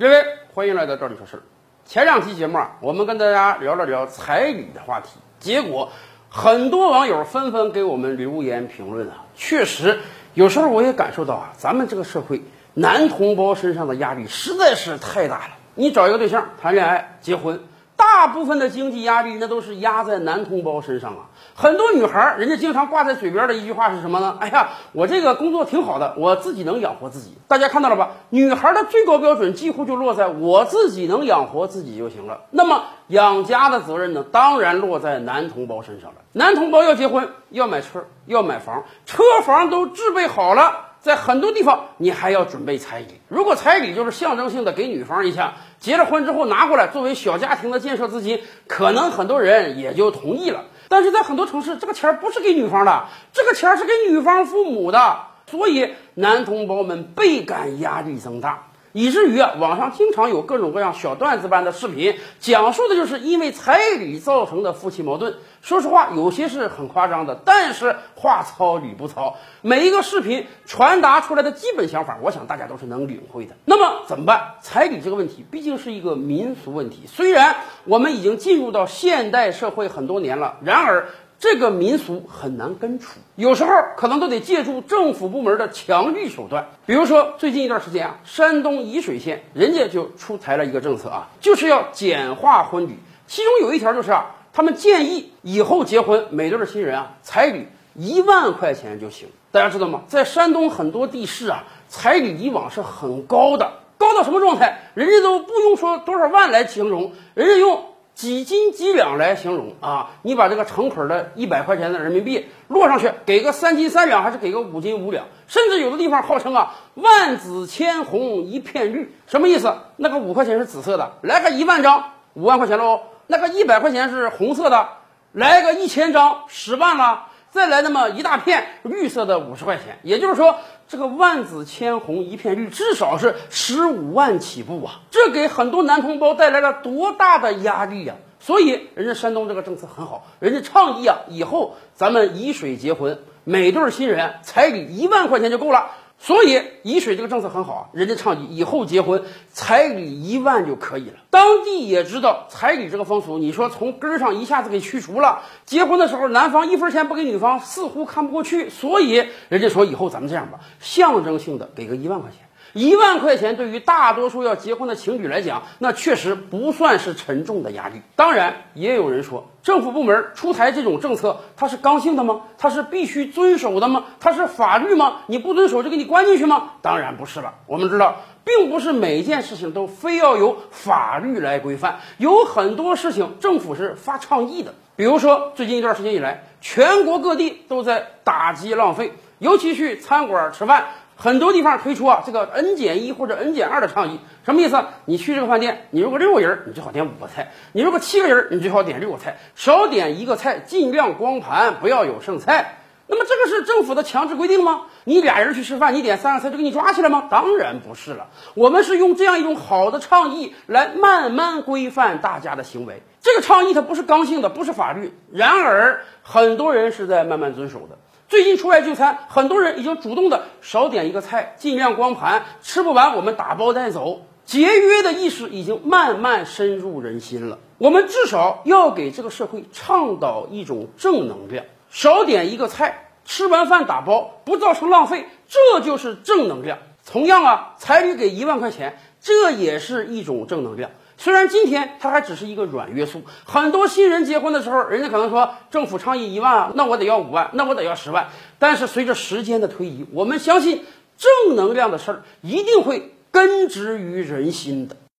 各位，欢迎来到这里说事儿。前两期节目啊，我们跟大家聊了聊彩礼的话题，结果很多网友纷纷给我们留言评论啊。确实，有时候我也感受到啊，咱们这个社会男同胞身上的压力实在是太大了。你找一个对象谈恋爱、结婚。大部分的经济压力那都是压在男同胞身上啊！很多女孩，人家经常挂在嘴边的一句话是什么呢？哎呀，我这个工作挺好的，我自己能养活自己。大家看到了吧？女孩的最高标准几乎就落在我自己能养活自己就行了。那么养家的责任呢？当然落在男同胞身上了。男同胞要结婚，要买车，要买房，车房都置备好了。在很多地方，你还要准备彩礼。如果彩礼就是象征性的给女方一下，结了婚之后拿过来作为小家庭的建设资金，可能很多人也就同意了。但是在很多城市，这个钱不是给女方的，这个钱是给女方父母的，所以男同胞们倍感压力增大。以至于啊，网上经常有各种各样小段子般的视频，讲述的就是因为彩礼造成的夫妻矛盾。说实话，有些是很夸张的，但是话糙理不糙。每一个视频传达出来的基本想法，我想大家都是能领会的。那么怎么办？彩礼这个问题毕竟是一个民俗问题，虽然我们已经进入到现代社会很多年了，然而。这个民俗很难根除，有时候可能都得借助政府部门的强力手段。比如说，最近一段时间啊，山东沂水县人家就出台了一个政策啊，就是要简化婚礼。其中有一条就是啊，他们建议以后结婚每对新人啊，彩礼一万块钱就行。大家知道吗？在山东很多地市啊，彩礼以往是很高的，高到什么状态？人家都不用说多少万来形容，人家用。几斤几两来形容啊？你把这个成捆的一百块钱的人民币落上去，给个三斤三两，还是给个五斤五两？甚至有的地方号称啊，万紫千红一片绿，什么意思？那个五块钱是紫色的，来个一万张，五万块钱喽；那个一百块钱是红色的，来个一千张，十万了。再来那么一大片绿色的五十块钱，也就是说，这个万紫千红一片绿，至少是十五万起步啊！这给很多男同胞带来了多大的压力呀！所以，人家山东这个政策很好，人家倡议啊，以后咱们以水结婚，每对新人彩礼一万块钱就够了。所以沂水这个政策很好啊，人家倡议以后结婚彩礼一万就可以了。当地也知道彩礼这个风俗，你说从根儿上一下子给去除了，结婚的时候男方一分钱不给女方，似乎看不过去，所以人家说以后咱们这样吧，象征性的给个一万块钱。一万块钱对于大多数要结婚的情侣来讲，那确实不算是沉重的压力。当然，也有人说，政府部门出台这种政策，它是刚性的吗？它是必须遵守的吗？它是法律吗？你不遵守就给你关进去吗？当然不是了。我们知道，并不是每件事情都非要由法律来规范，有很多事情政府是发倡议的。比如说，最近一段时间以来，全国各地都在打击浪费，尤其去餐馆吃饭。很多地方推出啊，这个 N 减一或者 N 减二的倡议，什么意思？你去这个饭店，你如果六个人，你最好点五个菜；你如果七个人，你最好点六个菜，少点一个菜，尽量光盘，不要有剩菜。那么这个是政府的强制规定吗？你俩人去吃饭，你点三个菜就给你抓起来吗？当然不是了。我们是用这样一种好的倡议来慢慢规范大家的行为。这个倡议它不是刚性的，不是法律，然而很多人是在慢慢遵守的。最近出外就餐，很多人已经主动的少点一个菜，尽量光盘，吃不完我们打包带走。节约的意识已经慢慢深入人心了。我们至少要给这个社会倡导一种正能量，少点一个菜，吃完饭打包，不造成浪费，这就是正能量。同样啊，彩礼给一万块钱，这也是一种正能量。虽然今天它还只是一个软约束，很多新人结婚的时候，人家可能说政府倡议一万啊，那我得要五万，那我得要十万。但是随着时间的推移，我们相信正能量的事儿一定会根植于人心的。